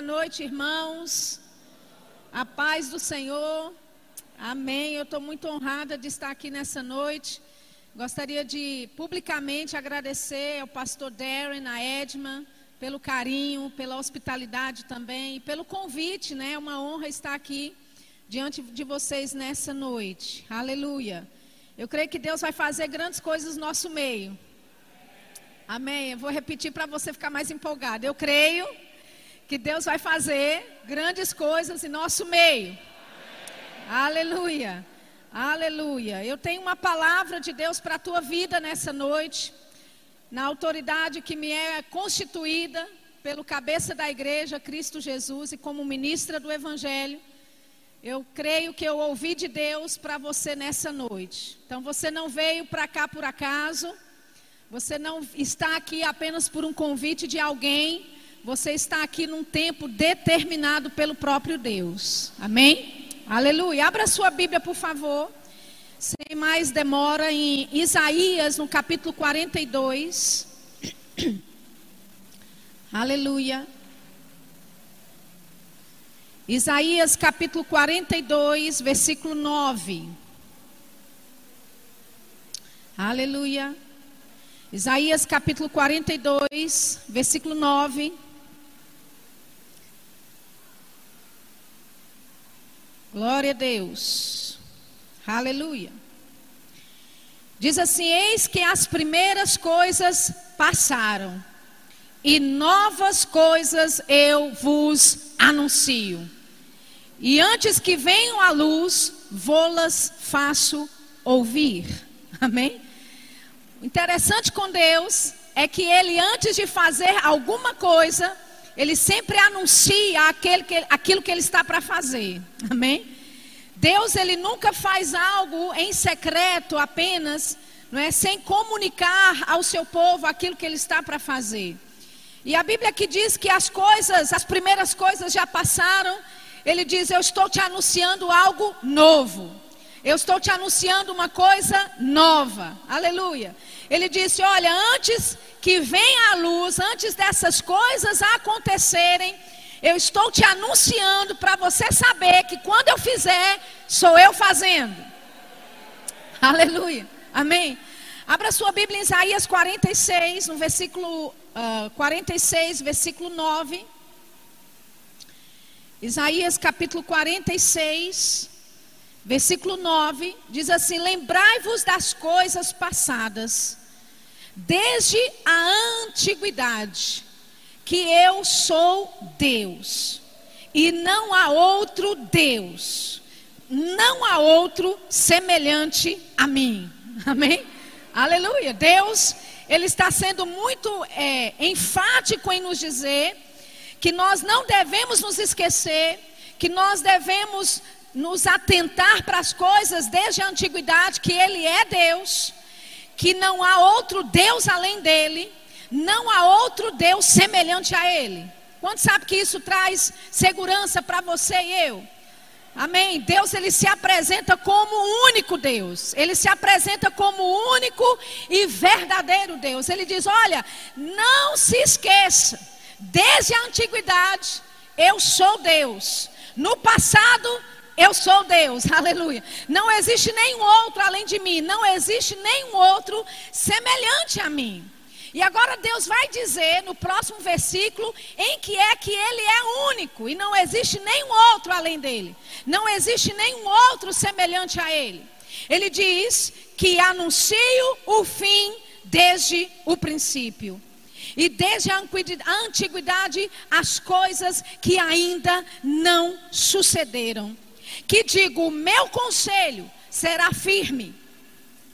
Boa noite, irmãos. A paz do Senhor. Amém. Eu estou muito honrada de estar aqui nessa noite. Gostaria de publicamente agradecer ao pastor Darren, a Edma, pelo carinho, pela hospitalidade também, e pelo convite, né? É uma honra estar aqui diante de vocês nessa noite. Aleluia. Eu creio que Deus vai fazer grandes coisas no nosso meio. Amém. Eu vou repetir para você ficar mais empolgado. Eu creio que Deus vai fazer grandes coisas em nosso meio. Aleluia. Aleluia. Eu tenho uma palavra de Deus para a tua vida nessa noite, na autoridade que me é constituída pelo cabeça da igreja, Cristo Jesus, e como ministra do Evangelho. Eu creio que eu ouvi de Deus para você nessa noite. Então você não veio para cá por acaso. Você não está aqui apenas por um convite de alguém. Você está aqui num tempo determinado pelo próprio Deus. Amém? Aleluia. Abra sua Bíblia, por favor. Sem mais demora, em Isaías, no capítulo 42. Aleluia. Isaías capítulo 42, versículo 9. Aleluia. Isaías capítulo 42, versículo 9. Glória a Deus. Aleluia. Diz assim: Eis que as primeiras coisas passaram, e novas coisas eu vos anuncio. E antes que venham à luz, vou-las faço ouvir. Amém? interessante com Deus é que ele, antes de fazer alguma coisa, ele sempre anuncia aquele que, aquilo que ele está para fazer. Amém? Deus, ele nunca faz algo em secreto apenas, não é? Sem comunicar ao seu povo aquilo que ele está para fazer. E a Bíblia que diz que as coisas, as primeiras coisas já passaram, ele diz: Eu estou te anunciando algo novo. Eu estou te anunciando uma coisa nova. Aleluia. Ele disse: Olha, antes que venha a luz, antes dessas coisas acontecerem, eu estou te anunciando para você saber que quando eu fizer, sou eu fazendo. Aleluia. Amém. Abra sua Bíblia em Isaías 46, no versículo uh, 46, versículo 9. Isaías capítulo 46, versículo 9, diz assim: Lembrai-vos das coisas passadas, desde a antiguidade, que eu sou Deus, e não há outro Deus, não há outro semelhante a mim. Amém? Aleluia. Deus, Ele está sendo muito é, enfático em nos dizer que nós não devemos nos esquecer, que nós devemos nos atentar para as coisas desde a antiguidade, que Ele é Deus, que não há outro Deus além dele, não há outro Deus semelhante a Ele. Quanto sabe que isso traz segurança para você e eu? Amém. Deus ele se apresenta como o único Deus. Ele se apresenta como o único e verdadeiro Deus. Ele diz: "Olha, não se esqueça, desde a antiguidade eu sou Deus. No passado eu sou Deus, aleluia. Não existe nenhum outro além de mim, não existe nenhum outro semelhante a mim. E agora Deus vai dizer no próximo versículo em que é que Ele é único e não existe nenhum outro além dele, não existe nenhum outro semelhante a Ele. Ele diz que anuncio o fim desde o princípio. E desde a antiguidade as coisas que ainda não sucederam que digo: o meu conselho será firme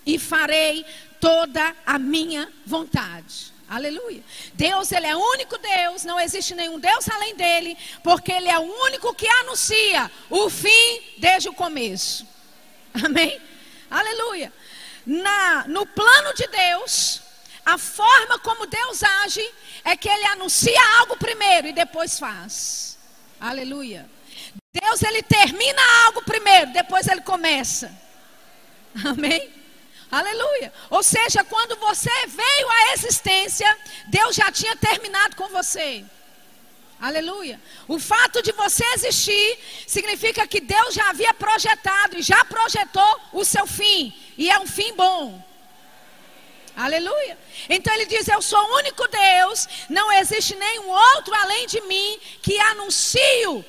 e farei toda a minha vontade. Aleluia. Deus, Ele é o único Deus, não existe nenhum Deus além dele, porque Ele é o único que anuncia o fim desde o começo. Amém? Aleluia. Na, no plano de Deus, a forma como Deus age é que Ele anuncia algo primeiro e depois faz. Aleluia. Deus ele termina algo primeiro, depois ele começa. Amém? Aleluia. Ou seja, quando você veio à existência, Deus já tinha terminado com você. Aleluia. O fato de você existir significa que Deus já havia projetado e já projetou o seu fim. E é um fim bom. Aleluia. Então ele diz: Eu sou o único Deus, não existe nenhum outro além de mim que anuncio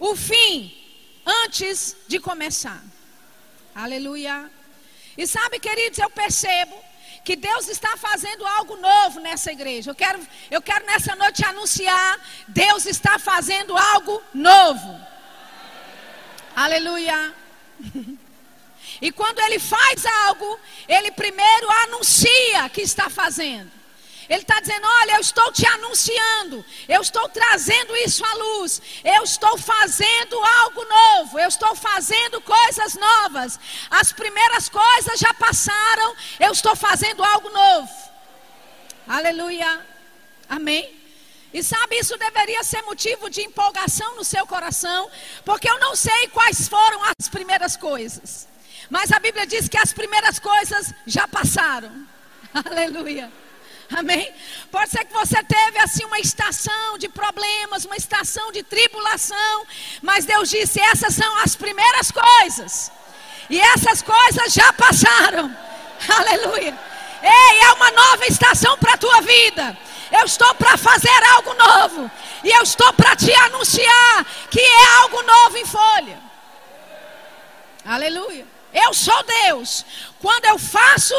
o fim antes de começar. Aleluia. E sabe, queridos, eu percebo que Deus está fazendo algo novo nessa igreja. Eu quero, eu quero nessa noite anunciar: Deus está fazendo algo novo. Aleluia. E quando ele faz algo, ele primeiro anuncia que está fazendo. Ele está dizendo: Olha, eu estou te anunciando, eu estou trazendo isso à luz, eu estou fazendo algo novo, eu estou fazendo coisas novas. As primeiras coisas já passaram, eu estou fazendo algo novo. Aleluia. Amém. E sabe, isso deveria ser motivo de empolgação no seu coração, porque eu não sei quais foram as primeiras coisas, mas a Bíblia diz que as primeiras coisas já passaram. Aleluia. Amém? Pode ser que você teve assim uma estação de problemas, uma estação de tribulação, mas Deus disse: essas são as primeiras coisas. E essas coisas já passaram. Aleluia. Ei, é uma nova estação para a tua vida. Eu estou para fazer algo novo. E eu estou para te anunciar que é algo novo em folha. Aleluia. Eu sou Deus. Quando eu faço,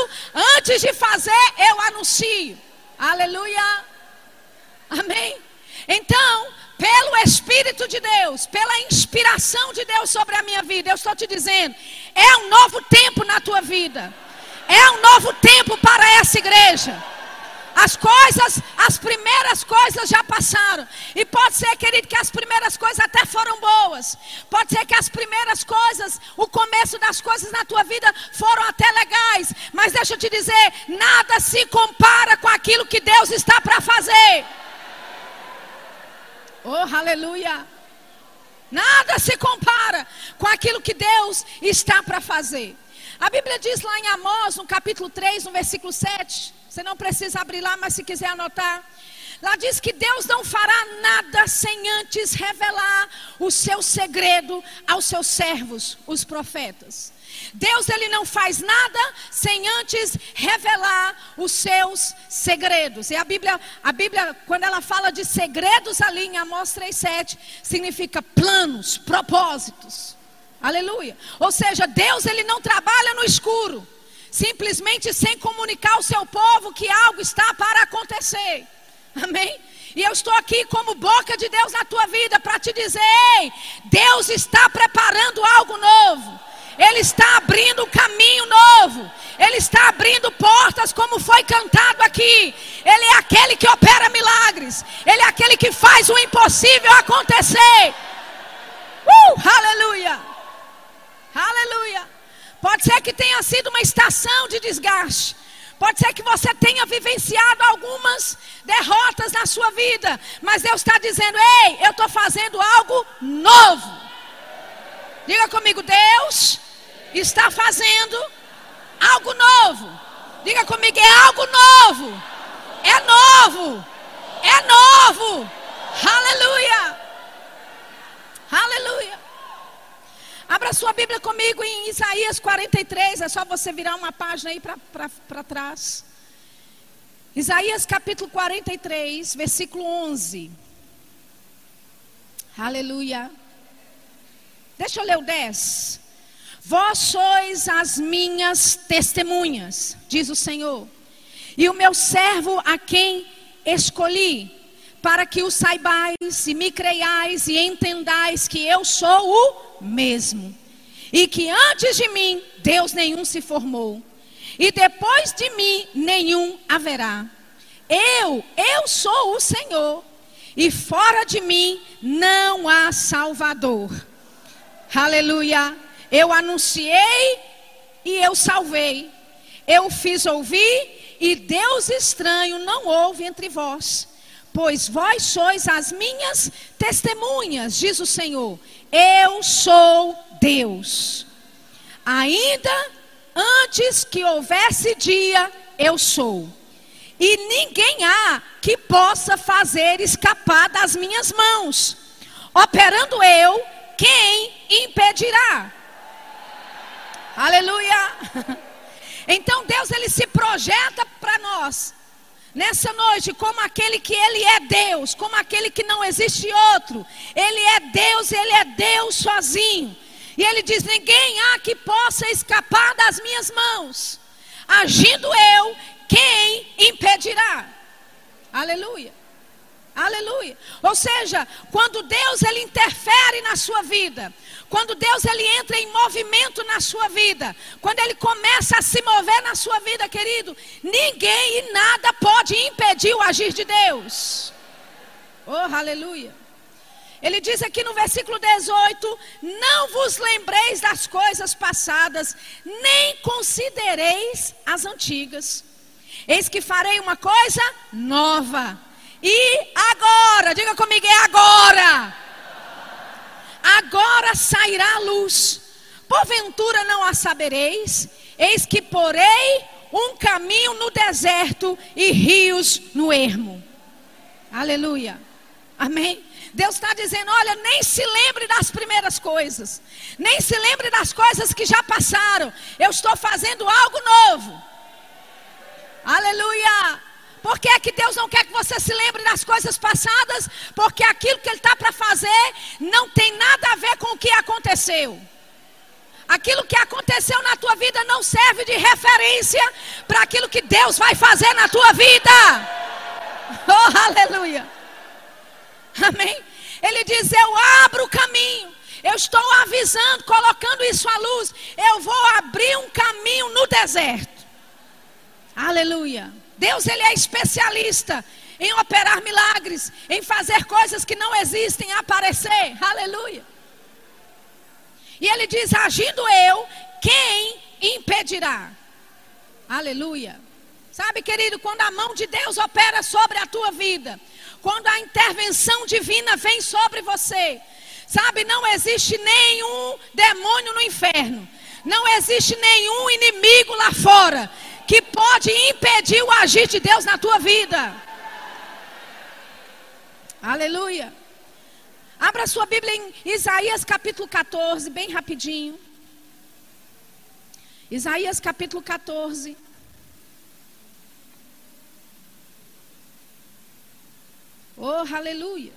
antes de fazer, eu anuncio. Aleluia. Amém. Então, pelo Espírito de Deus, pela inspiração de Deus sobre a minha vida, eu estou te dizendo: é um novo tempo na tua vida. É um novo tempo para essa igreja. As coisas, as primeiras coisas já passaram. E pode ser, querido, que as primeiras coisas até foram boas. Pode ser que as primeiras coisas, o começo das coisas na tua vida foram até legais. Mas deixa eu te dizer: nada se compara com aquilo que Deus está para fazer. Oh, aleluia. Nada se compara com aquilo que Deus está para fazer. A Bíblia diz lá em Amós, no capítulo 3, no versículo 7. Você não precisa abrir lá, mas se quiser anotar. Lá diz que Deus não fará nada sem antes revelar o seu segredo aos seus servos, os profetas. Deus ele não faz nada sem antes revelar os seus segredos. E a Bíblia, a Bíblia, quando ela fala de segredos ali em Amós 3:7, significa planos, propósitos. Aleluia. Ou seja, Deus ele não trabalha no escuro simplesmente sem comunicar ao seu povo que algo está para acontecer. Amém? E eu estou aqui como boca de Deus na tua vida para te dizer: ei, Deus está preparando algo novo. Ele está abrindo um caminho novo. Ele está abrindo portas, como foi cantado aqui. Ele é aquele que opera milagres. Ele é aquele que faz o impossível acontecer. Uh, aleluia! Aleluia! Pode ser que tenha sido uma estação de desgaste. Pode ser que você tenha vivenciado algumas derrotas na sua vida. Mas Deus está dizendo: Ei, eu estou fazendo algo novo. Diga comigo: Deus está fazendo algo novo. Diga comigo: é algo novo. É novo. É novo. Aleluia. Aleluia. Abra sua Bíblia comigo em Isaías 43. É só você virar uma página aí para trás. Isaías capítulo 43, versículo 11. Aleluia. Deixa eu ler o 10. Vós sois as minhas testemunhas, diz o Senhor, e o meu servo a quem escolhi, para que o saibais e me creiais e entendais que eu sou o mesmo. E que antes de mim Deus nenhum se formou, e depois de mim nenhum haverá. Eu, eu sou o Senhor, e fora de mim não há Salvador. Aleluia. Eu anunciei e eu salvei. Eu fiz ouvir e Deus estranho não houve entre vós. Pois vós sois as minhas testemunhas, diz o Senhor. Eu sou Deus. Ainda antes que houvesse dia, eu sou. e ninguém há que possa fazer escapar das minhas mãos. Operando eu, quem impedirá? Aleluia! Então Deus ele se projeta para nós nessa noite como aquele que ele é Deus, como aquele que não existe outro. Ele é Deus, ele é Deus sozinho. E ele diz: ninguém há que possa escapar das minhas mãos. Agindo eu, quem impedirá? Aleluia. Aleluia. Ou seja, quando Deus ele interfere na sua vida, quando Deus ele entra em movimento na sua vida, quando ele começa a se mover na sua vida, querido, ninguém e nada pode impedir o agir de Deus. Oh, aleluia. Ele diz aqui no versículo 18: Não vos lembreis das coisas passadas, nem considereis as antigas. Eis que farei uma coisa nova. E agora, diga comigo, é agora. Agora sairá a luz. Porventura não a sabereis? Eis que porei um caminho no deserto e rios no ermo. Aleluia. Amém. Deus está dizendo: olha, nem se lembre das primeiras coisas, nem se lembre das coisas que já passaram. Eu estou fazendo algo novo. Aleluia. Por que é que Deus não quer que você se lembre das coisas passadas? Porque aquilo que Ele está para fazer não tem nada a ver com o que aconteceu. Aquilo que aconteceu na tua vida não serve de referência para aquilo que Deus vai fazer na tua vida. Oh, aleluia. Amém? Ele diz: Eu abro o caminho. Eu estou avisando, colocando isso à luz. Eu vou abrir um caminho no deserto. Aleluia. Deus ele é especialista em operar milagres, em fazer coisas que não existem aparecer. Aleluia. E ele diz: agindo eu, quem impedirá? Aleluia. Sabe, querido, quando a mão de Deus opera sobre a tua vida, quando a intervenção divina vem sobre você, sabe, não existe nenhum demônio no inferno, não existe nenhum inimigo lá fora que pode impedir o agir de Deus na tua vida. Aleluia. Abra sua Bíblia em Isaías capítulo 14, bem rapidinho. Isaías capítulo 14. Oh, aleluia.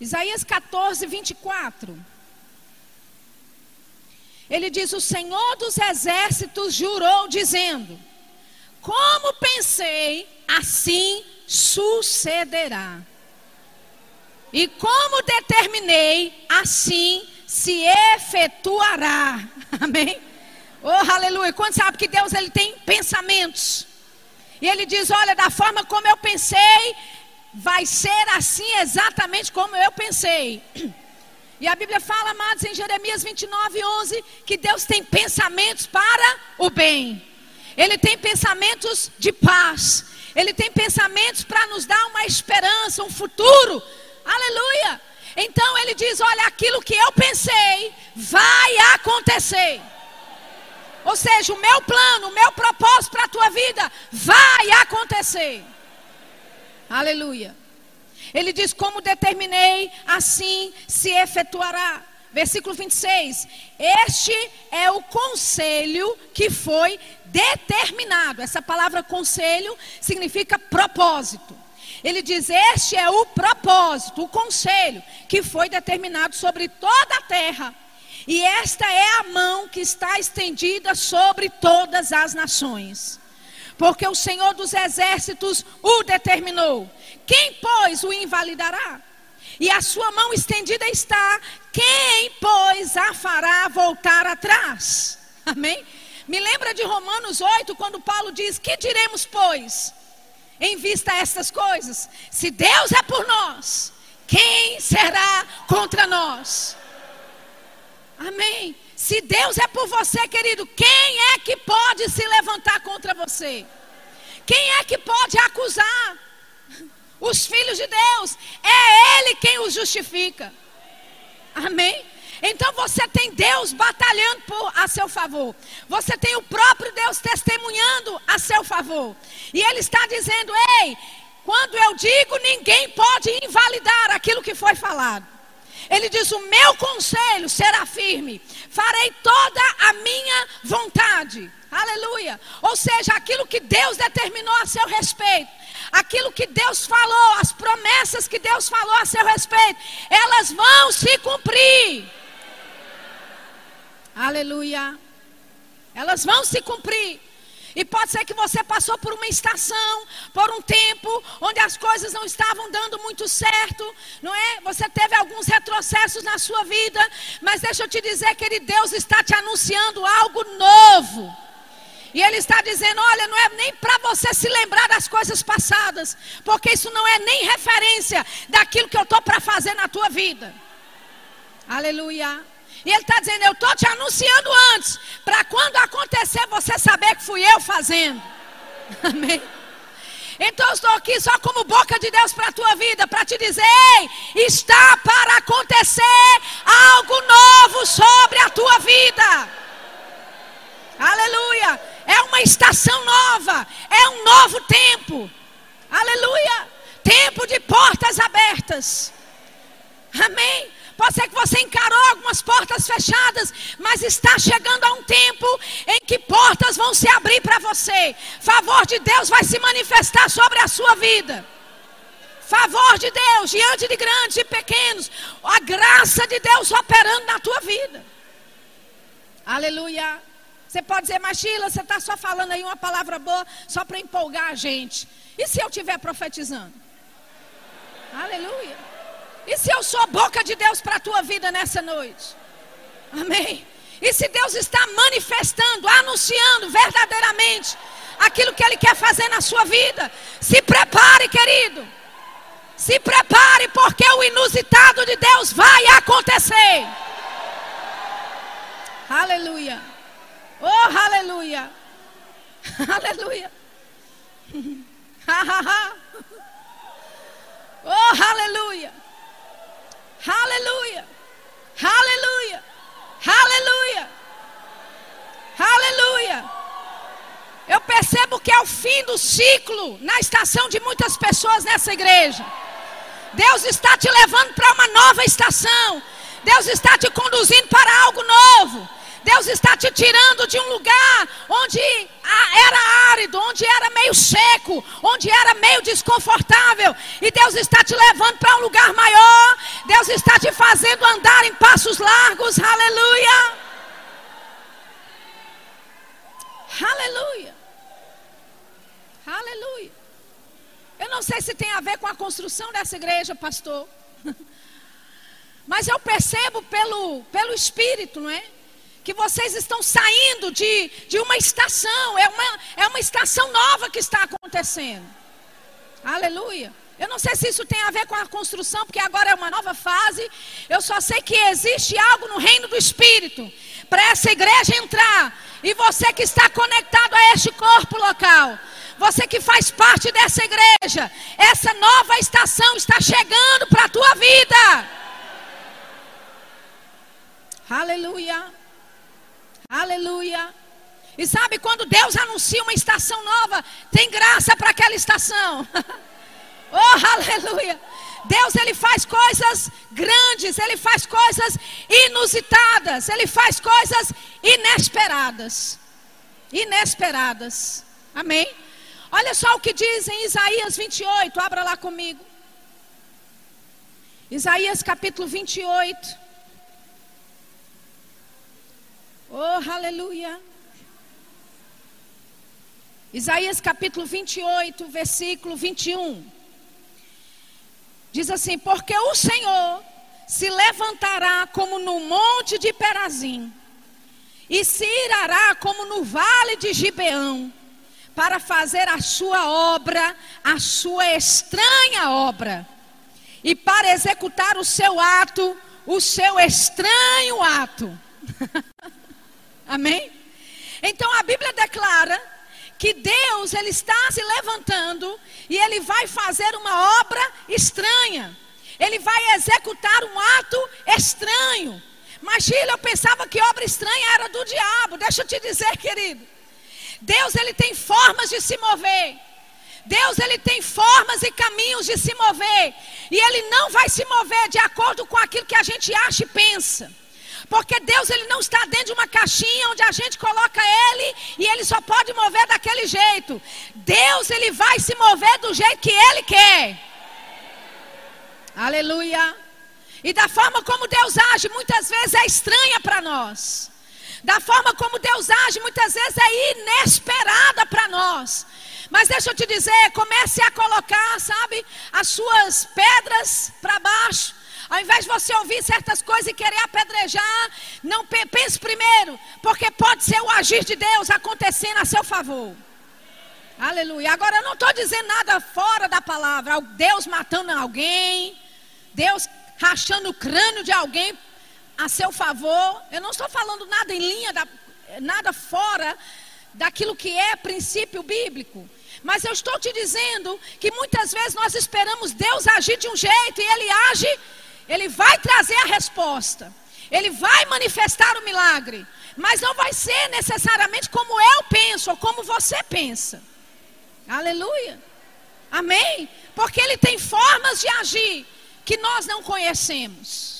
Isaías 14, 24. Ele diz: O Senhor dos exércitos jurou, dizendo: Como pensei, assim sucederá. E como determinei, assim se efetuará. Amém? Oh, aleluia. Quando sabe que Deus ele tem pensamentos. E ele diz: Olha, da forma como eu pensei, vai ser assim exatamente como eu pensei. E a Bíblia fala, amados, em Jeremias 29, 11, que Deus tem pensamentos para o bem. Ele tem pensamentos de paz. Ele tem pensamentos para nos dar uma esperança, um futuro. Aleluia. Então ele diz: Olha, aquilo que eu pensei vai acontecer. Ou seja, o meu plano, o meu propósito para a tua vida vai acontecer. Aleluia. Ele diz: Como determinei, assim se efetuará. Versículo 26. Este é o conselho que foi determinado. Essa palavra conselho significa propósito. Ele diz: Este é o propósito, o conselho que foi determinado sobre toda a terra. E esta é a mão que está estendida sobre todas as nações porque o Senhor dos exércitos o determinou. Quem, pois, o invalidará? E a sua mão estendida está, quem, pois, a fará voltar atrás? Amém? Me lembra de Romanos 8, quando Paulo diz: Que diremos, pois, em vista a estas coisas? Se Deus é por nós, quem será contra nós? Amém. Se Deus é por você, querido, quem é que pode se levantar contra você? Quem é que pode acusar? Os filhos de Deus. É Ele quem os justifica. Amém? Então você tem Deus batalhando por, a seu favor. Você tem o próprio Deus testemunhando a seu favor. E Ele está dizendo: Ei, quando eu digo, ninguém pode invalidar aquilo que foi falado. Ele diz: O meu conselho será firme, farei toda a minha vontade. Aleluia. Ou seja, aquilo que Deus determinou a seu respeito, aquilo que Deus falou, as promessas que Deus falou a seu respeito, elas vão se cumprir. Aleluia. Elas vão se cumprir. E pode ser que você passou por uma estação, por um tempo, onde as coisas não estavam dando muito certo, não é? Você teve alguns retrocessos na sua vida, mas deixa eu te dizer, querido, Deus está te anunciando algo novo. E Ele está dizendo: olha, não é nem para você se lembrar das coisas passadas, porque isso não é nem referência daquilo que eu estou para fazer na tua vida. Aleluia. E ele está dizendo: Eu estou te anunciando antes, para quando acontecer você saber que fui eu fazendo. Amém. Então eu estou aqui só como boca de Deus para a tua vida, para te dizer: Ei, está para acontecer algo novo sobre a tua vida. Aleluia. É uma estação nova, é um novo tempo. Aleluia. Tempo de portas abertas. Amém. Pode ser que você encarou algumas portas fechadas, mas está chegando a um tempo em que portas vão se abrir para você. Favor de Deus vai se manifestar sobre a sua vida. Favor de Deus diante de grandes e pequenos. A graça de Deus operando na tua vida. Aleluia. Você pode dizer, mas Sheila, você está só falando aí uma palavra boa só para empolgar a gente. E se eu estiver profetizando? Aleluia. E se eu sou a boca de Deus para a tua vida nessa noite? Amém. E se Deus está manifestando, anunciando verdadeiramente aquilo que Ele quer fazer na sua vida, se prepare, querido. Se prepare, porque o inusitado de Deus vai acontecer. Aleluia. Oh, aleluia. Aleluia. oh, aleluia. Aleluia. Aleluia. Aleluia. Aleluia. Eu percebo que é o fim do ciclo na estação de muitas pessoas nessa igreja. Deus está te levando para uma nova estação. Deus está te conduzindo para algo novo. Deus está te tirando de um lugar onde era árido, onde era meio seco, onde era meio desconfortável. E Deus está te levando para um lugar maior. Deus está te fazendo andar em passos largos. Aleluia. Aleluia. Aleluia. Eu não sei se tem a ver com a construção dessa igreja, pastor. Mas eu percebo pelo, pelo Espírito, não é? Que vocês estão saindo de, de uma estação, é uma, é uma estação nova que está acontecendo. Aleluia. Eu não sei se isso tem a ver com a construção, porque agora é uma nova fase. Eu só sei que existe algo no reino do Espírito para essa igreja entrar. E você que está conectado a este corpo local, você que faz parte dessa igreja, essa nova estação está chegando para a tua vida. Aleluia. Aleluia. E sabe quando Deus anuncia uma estação nova, tem graça para aquela estação. oh, aleluia. Deus ele faz coisas grandes, ele faz coisas inusitadas, ele faz coisas inesperadas. Inesperadas. Amém. Olha só o que diz em Isaías 28, abra lá comigo. Isaías capítulo 28. Oh, aleluia. Isaías capítulo 28, versículo 21. Diz assim: Porque o Senhor se levantará como no monte de Perazim, e se irará como no vale de Gibeão, para fazer a sua obra, a sua estranha obra, e para executar o seu ato, o seu estranho ato. Amém? Então a Bíblia declara que Deus ele está se levantando e ele vai fazer uma obra estranha. Ele vai executar um ato estranho. Sheila, eu pensava que obra estranha era do diabo. Deixa eu te dizer, querido. Deus ele tem formas de se mover. Deus ele tem formas e caminhos de se mover. E ele não vai se mover de acordo com aquilo que a gente acha e pensa. Porque Deus ele não está dentro de uma caixinha onde a gente coloca ele e ele só pode mover daquele jeito. Deus ele vai se mover do jeito que ele quer. Aleluia. E da forma como Deus age, muitas vezes é estranha para nós. Da forma como Deus age, muitas vezes é inesperada para nós. Mas deixa eu te dizer, comece a colocar, sabe, as suas pedras para baixo. Ao invés de você ouvir certas coisas e querer apedrejar, não pense primeiro, porque pode ser o agir de Deus acontecendo a seu favor. Aleluia. Agora eu não estou dizendo nada fora da palavra. Deus matando alguém, Deus rachando o crânio de alguém a seu favor. Eu não estou falando nada em linha, da, nada fora daquilo que é princípio bíblico. Mas eu estou te dizendo que muitas vezes nós esperamos Deus agir de um jeito e Ele age, Ele vai trazer a resposta, Ele vai manifestar o milagre, mas não vai ser necessariamente como eu penso ou como você pensa. Aleluia. Amém? Porque Ele tem formas de agir que nós não conhecemos.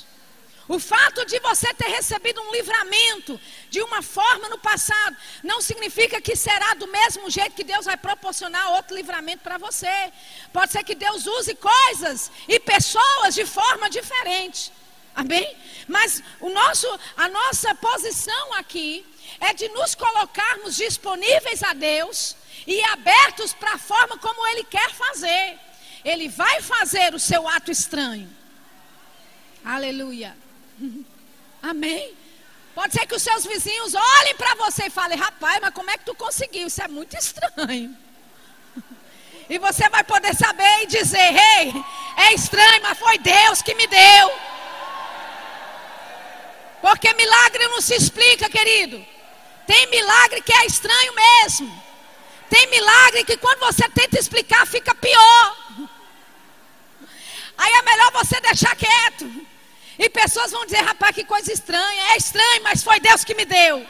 O fato de você ter recebido um livramento de uma forma no passado, não significa que será do mesmo jeito que Deus vai proporcionar outro livramento para você. Pode ser que Deus use coisas e pessoas de forma diferente. Amém? Mas o nosso, a nossa posição aqui é de nos colocarmos disponíveis a Deus e abertos para a forma como Ele quer fazer. Ele vai fazer o seu ato estranho. Aleluia. Amém. Pode ser que os seus vizinhos olhem para você e falem: rapaz, mas como é que tu conseguiu? Isso é muito estranho. E você vai poder saber e dizer: ei, é estranho, mas foi Deus que me deu. Porque milagre não se explica, querido. Tem milagre que é estranho mesmo. Tem milagre que quando você tenta explicar fica pior. Aí é melhor você deixar quieto. E pessoas vão dizer, rapaz, que coisa estranha. É estranho, mas foi Deus que me deu.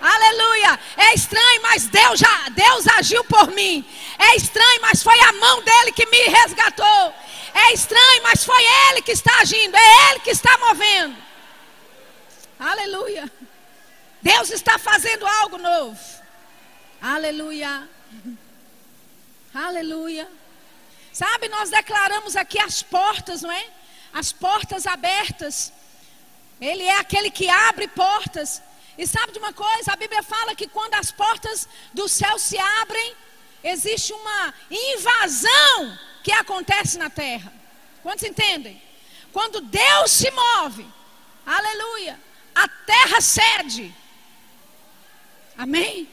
Aleluia. É estranho, mas Deus já, Deus agiu por mim. É estranho, mas foi a mão dele que me resgatou. É estranho, mas foi ele que está agindo, é ele que está movendo. Aleluia. Deus está fazendo algo novo. Aleluia. Aleluia. Sabe, nós declaramos aqui as portas, não é? As portas abertas. Ele é aquele que abre portas. E sabe de uma coisa? A Bíblia fala que quando as portas do céu se abrem, existe uma invasão que acontece na terra. Quantos entendem? Quando Deus se move, aleluia, a terra cede. Amém?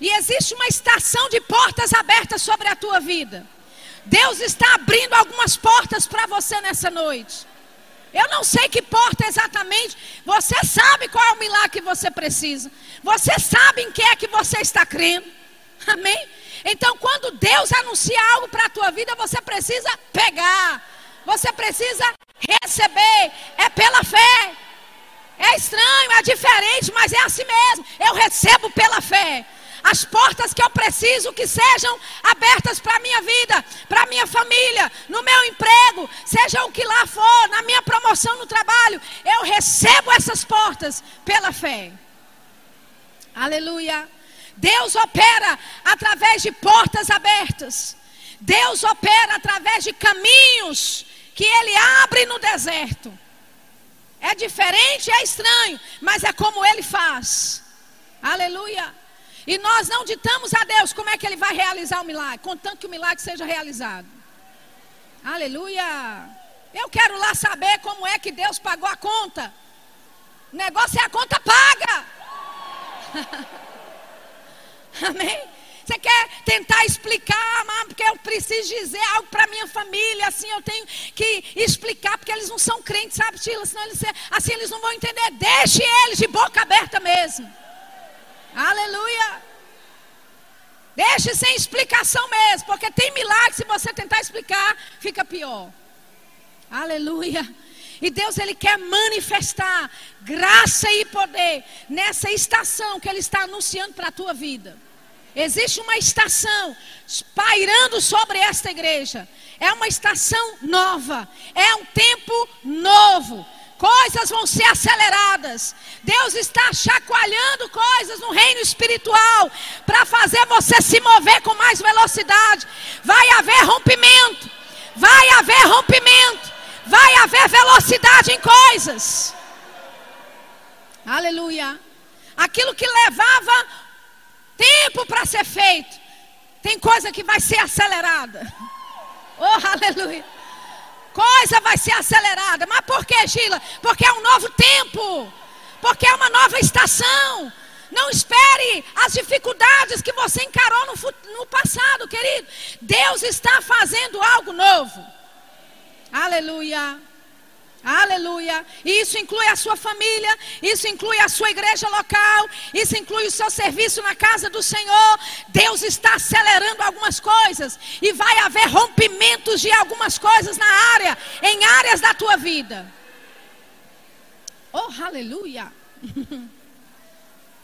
E existe uma estação de portas abertas sobre a tua vida. Deus está abrindo algumas portas para você nessa noite. Eu não sei que porta exatamente. Você sabe qual é o milagre que você precisa. Você sabe em que é que você está crendo. Amém? Então, quando Deus anuncia algo para a tua vida, você precisa pegar. Você precisa receber. É pela fé. É estranho, é diferente, mas é assim mesmo. Eu recebo pela fé as portas que eu preciso que sejam abertas para a minha vida, para a minha família, no meu emprego, seja o que lá for, na minha promoção no trabalho, eu recebo essas portas pela fé. Aleluia. Deus opera através de portas abertas. Deus opera através de caminhos que Ele abre no deserto. É diferente, é estranho, mas é como Ele faz. Aleluia. E nós não ditamos a Deus como é que Ele vai realizar o milagre, contanto que o milagre seja realizado. Aleluia. Eu quero lá saber como é que Deus pagou a conta. O negócio é a conta paga. Amém? Você quer tentar explicar, mas porque eu preciso dizer algo para minha família, assim eu tenho que explicar, porque eles não são crentes, sabe, Tila? Senão eles, assim eles não vão entender. Deixe eles de boca aberta mesmo. Aleluia. Deixe sem explicação mesmo, porque tem milagre, se você tentar explicar, fica pior. Aleluia. E Deus ele quer manifestar graça e poder nessa estação que ele está anunciando para a tua vida. Existe uma estação pairando sobre esta igreja. É uma estação nova. É um tempo novo. Coisas vão ser aceleradas. Deus está chacoalhando coisas no reino espiritual para fazer você se mover com mais velocidade. Vai haver rompimento. Vai haver rompimento. Vai haver velocidade em coisas. Aleluia. Aquilo que levava tempo para ser feito, tem coisa que vai ser acelerada. Oh, aleluia. Coisa vai ser acelerada. Mas por que, Gila? Porque é um novo tempo. Porque é uma nova estação. Não espere as dificuldades que você encarou no, no passado, querido. Deus está fazendo algo novo. Aleluia. Aleluia. Isso inclui a sua família, isso inclui a sua igreja local, isso inclui o seu serviço na casa do Senhor. Deus está acelerando algumas coisas e vai haver rompimentos de algumas coisas na área, em áreas da tua vida. Oh, aleluia.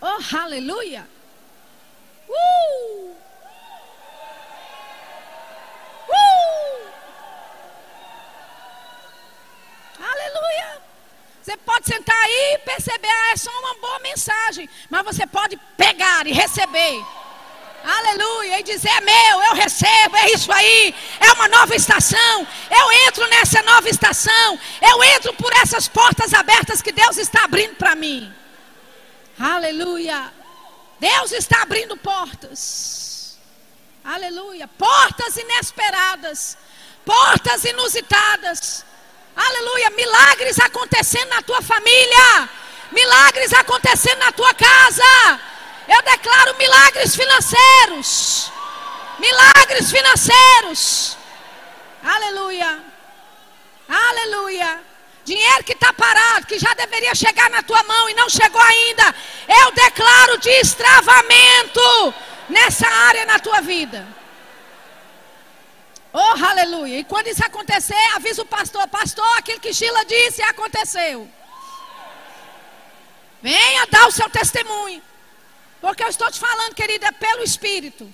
oh, aleluia. Uh! Uh! Aleluia. Você pode sentar aí e perceber, ah, é só uma boa mensagem. Mas você pode pegar e receber. Aleluia. E dizer, é meu, eu recebo, é isso aí. É uma nova estação. Eu entro nessa nova estação. Eu entro por essas portas abertas que Deus está abrindo para mim. Aleluia. Deus está abrindo portas. Aleluia. Portas inesperadas. Portas inusitadas Aleluia. Milagres acontecendo na tua família. Milagres acontecendo na tua casa. Eu declaro milagres financeiros. Milagres financeiros. Aleluia. Aleluia. Dinheiro que está parado, que já deveria chegar na tua mão e não chegou ainda. Eu declaro destravamento nessa área na tua vida. Oh, aleluia. E quando isso acontecer, avisa o pastor: Pastor, aquilo que Sheila disse aconteceu. Venha dar o seu testemunho. Porque eu estou te falando, querida, é pelo Espírito.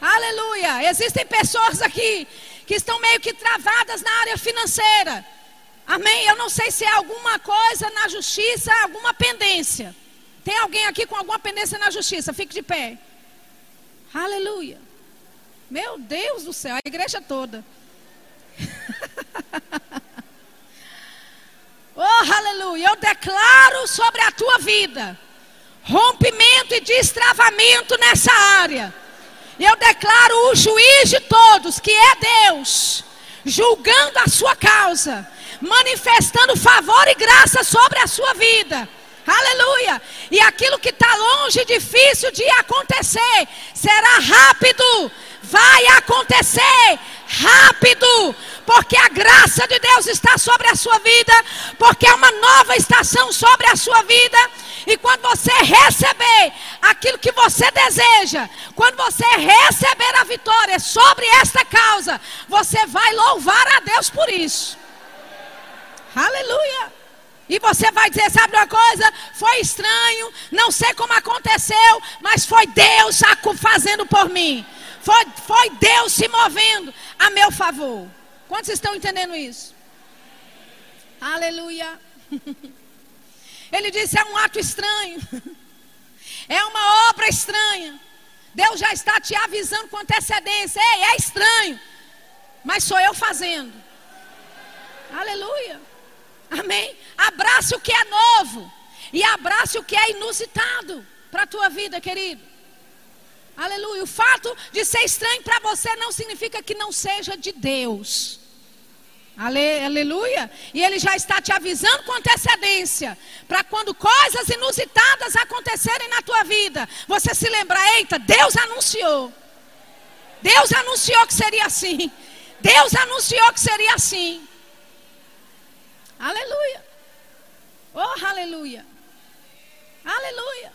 Aleluia. Existem pessoas aqui que estão meio que travadas na área financeira. Amém? Eu não sei se é alguma coisa na justiça, alguma pendência. Tem alguém aqui com alguma pendência na justiça? Fique de pé. Aleluia. Meu Deus do céu, a igreja toda. oh, aleluia. Eu declaro sobre a tua vida rompimento e destravamento nessa área. Eu declaro o juiz de todos, que é Deus, julgando a sua causa, manifestando favor e graça sobre a sua vida. Aleluia! E aquilo que está longe, difícil de acontecer, será rápido, vai acontecer rápido, porque a graça de Deus está sobre a sua vida, porque é uma nova estação sobre a sua vida. E quando você receber aquilo que você deseja, quando você receber a vitória sobre esta causa, você vai louvar a Deus por isso. Aleluia. E você vai dizer, sabe uma coisa? Foi estranho, não sei como aconteceu, mas foi Deus fazendo por mim. Foi, foi Deus se movendo a meu favor. Quantos estão entendendo isso? Aleluia. Ele disse: é um ato estranho. É uma obra estranha. Deus já está te avisando com antecedência. Ei, é estranho. Mas sou eu fazendo. Aleluia. Amém. Abrace o que é novo. E abrace o que é inusitado para a tua vida, querido. Aleluia. O fato de ser estranho para você não significa que não seja de Deus. Ale, aleluia. E ele já está te avisando com antecedência. Para quando coisas inusitadas acontecerem na tua vida, você se lembrar: eita, Deus anunciou. Deus anunciou que seria assim. Deus anunciou que seria assim. Aleluia. Oh, aleluia. Aleluia.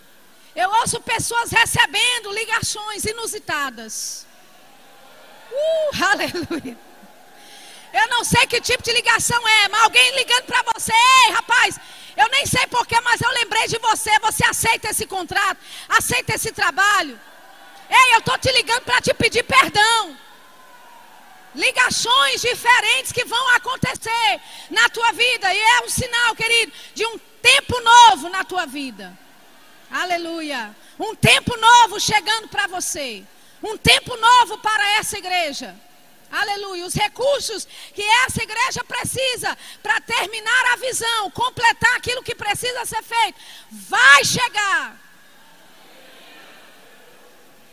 Eu ouço pessoas recebendo ligações inusitadas. Uh, aleluia. Eu não sei que tipo de ligação é, mas alguém ligando para você, ei, rapaz, eu nem sei porquê, mas eu lembrei de você. Você aceita esse contrato, aceita esse trabalho. Ei, eu estou te ligando para te pedir perdão. Ligações diferentes que vão acontecer na tua vida. E é um sinal, querido, de um tempo novo na tua vida. Aleluia. Um tempo novo chegando para você. Um tempo novo para essa igreja. Aleluia. Os recursos que essa igreja precisa para terminar a visão, completar aquilo que precisa ser feito, vai chegar.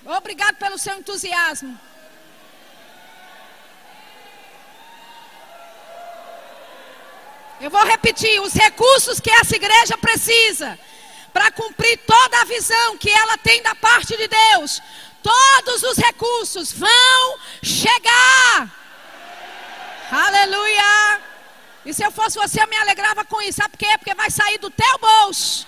Obrigado pelo seu entusiasmo. Eu vou repetir: os recursos que essa igreja precisa para cumprir toda a visão que ela tem da parte de Deus, todos os recursos vão chegar. Aleluia. E se eu fosse você, eu me alegrava com isso. Sabe por quê? Porque vai sair do teu bolso.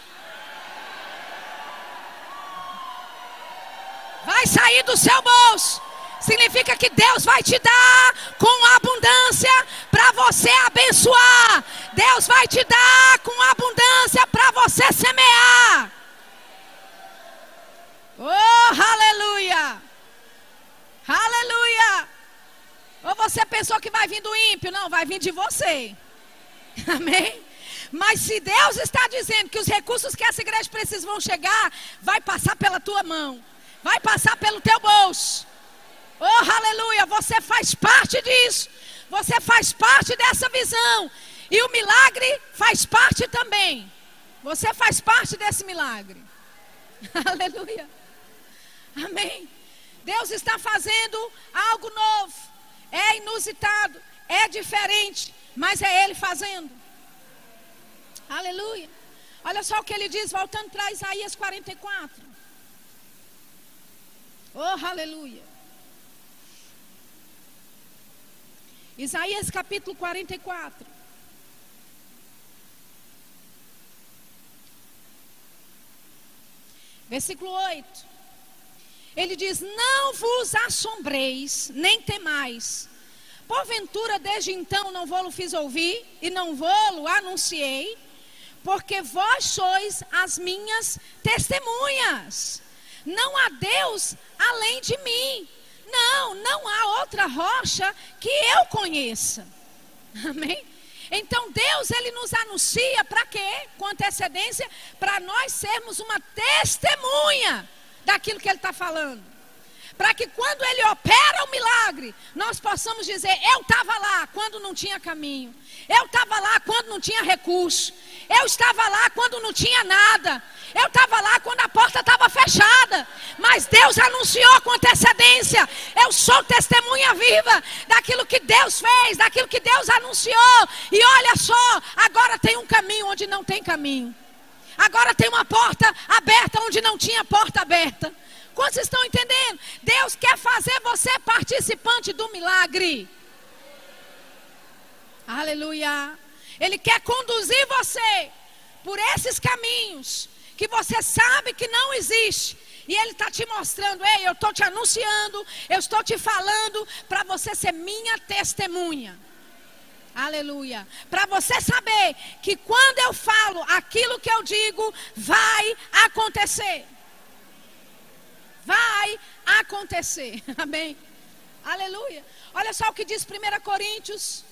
Vai sair do seu bolso. Significa que Deus vai te dar com abundância para você abençoar. Deus vai te dar com abundância para você semear. Oh, aleluia! Aleluia! Ou você pensou que vai vir do ímpio? Não, vai vir de você. Amém? Mas se Deus está dizendo que os recursos que essa igreja precisa vão chegar, vai passar pela tua mão, vai passar pelo teu bolso. Oh, aleluia! Você faz parte disso. Você faz parte dessa visão. E o milagre faz parte também. Você faz parte desse milagre. aleluia. Amém. Deus está fazendo algo novo. É inusitado. É diferente. Mas é Ele fazendo. Aleluia. Olha só o que ele diz, voltando para Isaías 44. Oh, aleluia. Isaías capítulo 44. Versículo 8. Ele diz: Não vos assombreis, nem temais. Porventura, desde então, não vou-lo fiz ouvir e não vou-lo anunciei, porque vós sois as minhas testemunhas. Não há Deus além de mim. Não, não há outra rocha que eu conheça. Amém? Então Deus ele nos anuncia para quê? Com antecedência, para nós sermos uma testemunha daquilo que ele está falando. Para que quando ele opera o milagre, nós possamos dizer: Eu estava lá quando não tinha caminho. Eu estava lá quando não tinha recurso. Eu estava lá quando não tinha nada. Eu estava lá quando a porta estava fechada. Mas Deus anunciou com antecedência. Eu sou testemunha viva daquilo que Deus fez, daquilo que Deus anunciou. E olha só, agora tem um caminho onde não tem caminho. Agora tem uma porta aberta onde não tinha porta aberta. Quantos estão entendendo? Deus quer fazer você participante do milagre. Aleluia. Ele quer conduzir você por esses caminhos que você sabe que não existe. E Ele está te mostrando, ei, eu estou te anunciando, eu estou te falando para você ser minha testemunha. Aleluia. Para você saber que quando eu falo aquilo que eu digo, vai acontecer. Vai acontecer. Amém. Aleluia. Olha só o que diz 1 Coríntios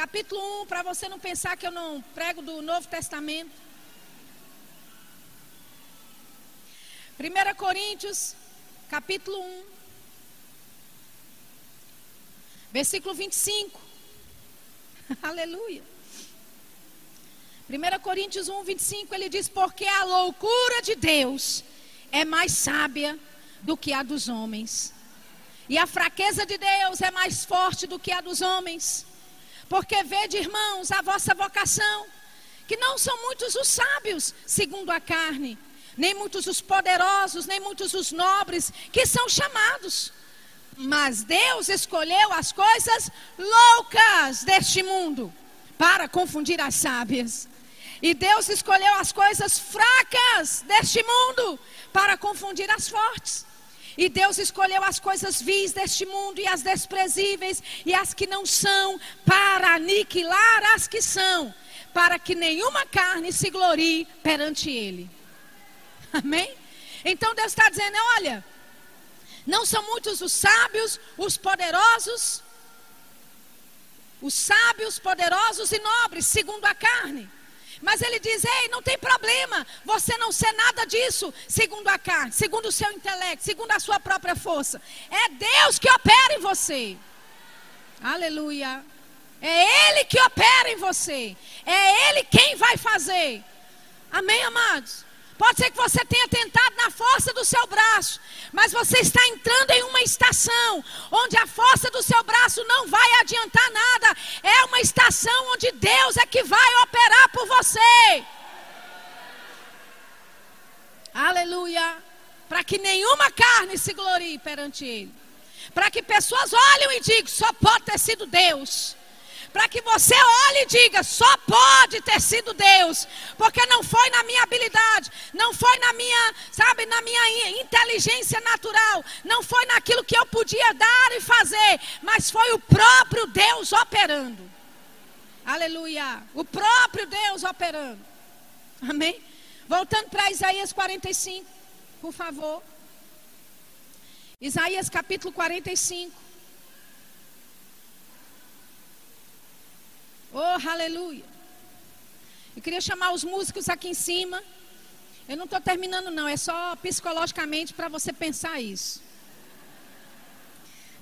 capítulo 1, para você não pensar que eu não prego do Novo Testamento. 1 Coríntios, capítulo 1, versículo 25. Aleluia. 1 Coríntios 1, 25, ele diz: Porque a loucura de Deus é mais sábia do que a dos homens, e a fraqueza de Deus é mais forte do que a dos homens. Porque vede, irmãos, a vossa vocação, que não são muitos os sábios, segundo a carne, nem muitos os poderosos, nem muitos os nobres que são chamados. Mas Deus escolheu as coisas loucas deste mundo para confundir as sábias. E Deus escolheu as coisas fracas deste mundo para confundir as fortes. E Deus escolheu as coisas vis deste mundo e as desprezíveis e as que não são, para aniquilar as que são, para que nenhuma carne se glorie perante Ele. Amém? Então Deus está dizendo: olha, não são muitos os sábios, os poderosos, os sábios, poderosos e nobres, segundo a carne. Mas ele diz: ei, não tem problema você não ser nada disso, segundo a carne, segundo o seu intelecto, segundo a sua própria força. É Deus que opera em você. Aleluia. É Ele que opera em você. É Ele quem vai fazer. Amém, amados? Pode ser que você tenha tentado na força do seu braço, mas você está entrando em uma estação onde a força do seu braço não vai adiantar nada. É uma estação onde Deus é que vai operar por você. Aleluia. Para que nenhuma carne se glorie perante Ele. Para que pessoas olhem e digam: só pode ter sido Deus para que você olhe e diga: só pode ter sido Deus, porque não foi na minha habilidade, não foi na minha, sabe, na minha inteligência natural, não foi naquilo que eu podia dar e fazer, mas foi o próprio Deus operando. Aleluia! O próprio Deus operando. Amém? Voltando para Isaías 45, por favor. Isaías capítulo 45. Oh, aleluia. Eu queria chamar os músicos aqui em cima. Eu não estou terminando, não. É só psicologicamente para você pensar isso.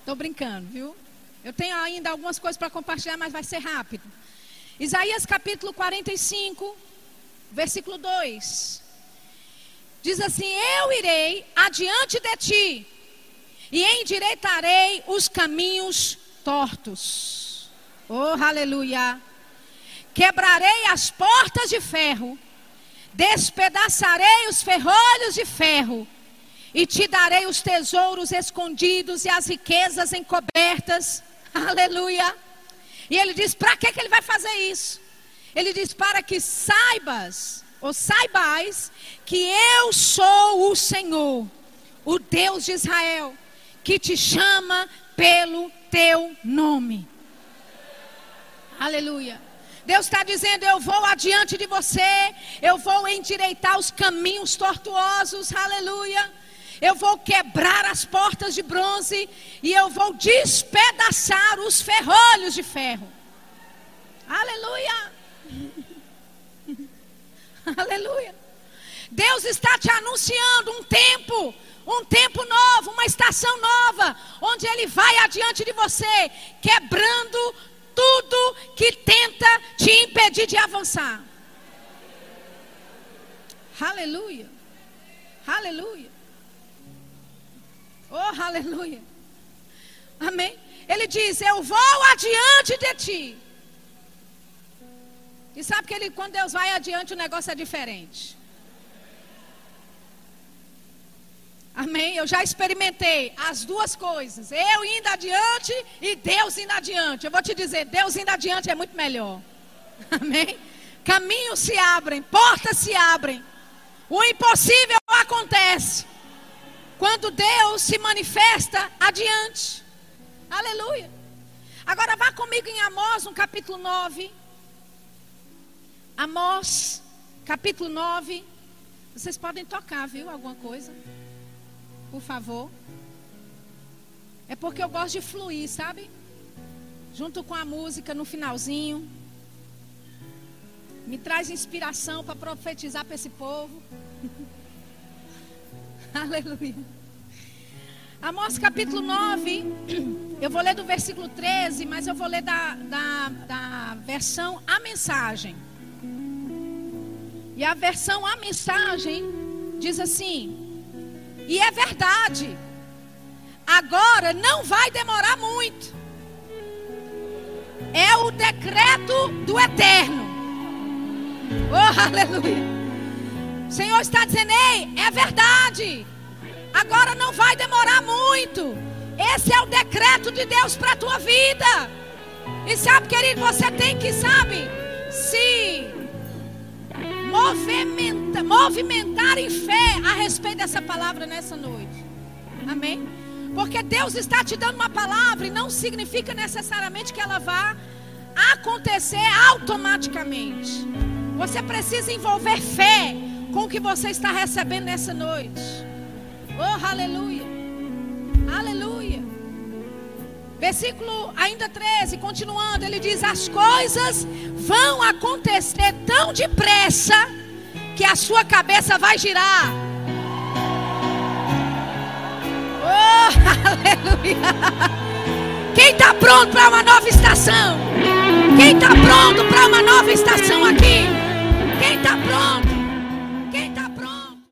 Estou brincando, viu? Eu tenho ainda algumas coisas para compartilhar, mas vai ser rápido. Isaías capítulo 45, versículo 2. Diz assim: Eu irei adiante de ti e endireitarei os caminhos tortos. Oh, aleluia. Quebrarei as portas de ferro, despedaçarei os ferrolhos de ferro, e te darei os tesouros escondidos e as riquezas encobertas. Aleluia. E ele diz: para que, que ele vai fazer isso? Ele diz: para que saibas, ou saibais, que eu sou o Senhor, o Deus de Israel, que te chama pelo teu nome. Aleluia. Deus está dizendo: Eu vou adiante de você, eu vou endireitar os caminhos tortuosos, aleluia. Eu vou quebrar as portas de bronze e eu vou despedaçar os ferrolhos de ferro. Aleluia. Aleluia. Deus está te anunciando um tempo, um tempo novo, uma estação nova, onde Ele vai adiante de você, quebrando tudo que tenta te impedir de avançar. Aleluia. Aleluia. Oh, aleluia. Amém. Ele diz: Eu vou adiante de ti. E sabe que ele, quando Deus vai adiante, o negócio é diferente. Amém? Eu já experimentei as duas coisas. Eu indo adiante e Deus indo adiante. Eu vou te dizer, Deus indo adiante é muito melhor. Amém? Caminhos se abrem, portas se abrem. O impossível acontece quando Deus se manifesta adiante. Aleluia. Agora vá comigo em Amós, no capítulo 9. Amós, capítulo 9. Vocês podem tocar, viu? Alguma coisa por favor. É porque eu gosto de fluir, sabe? Junto com a música no finalzinho. Me traz inspiração para profetizar para esse povo. Aleluia. Amós capítulo 9. Eu vou ler do versículo 13, mas eu vou ler da, da, da versão A Mensagem. E a versão A Mensagem diz assim: e é verdade. Agora não vai demorar muito. É o decreto do eterno. Oh, aleluia. O Senhor está dizendo: Ei, é verdade. Agora não vai demorar muito. Esse é o decreto de Deus para a tua vida. E sabe, querido, você tem que, sabe, se movimenta, movimentar em fé a respeito dessa palavra nessa noite. Amém? Porque Deus está te dando uma palavra e não significa necessariamente que ela vá acontecer automaticamente. Você precisa envolver fé com o que você está recebendo nessa noite. Oh, aleluia. Aleluia. Versículo ainda 13, continuando, ele diz: As coisas vão acontecer tão depressa que a sua cabeça vai girar. Oh, aleluia. Quem está pronto para uma nova estação? Quem está pronto para uma nova estação aqui? Quem está pronto?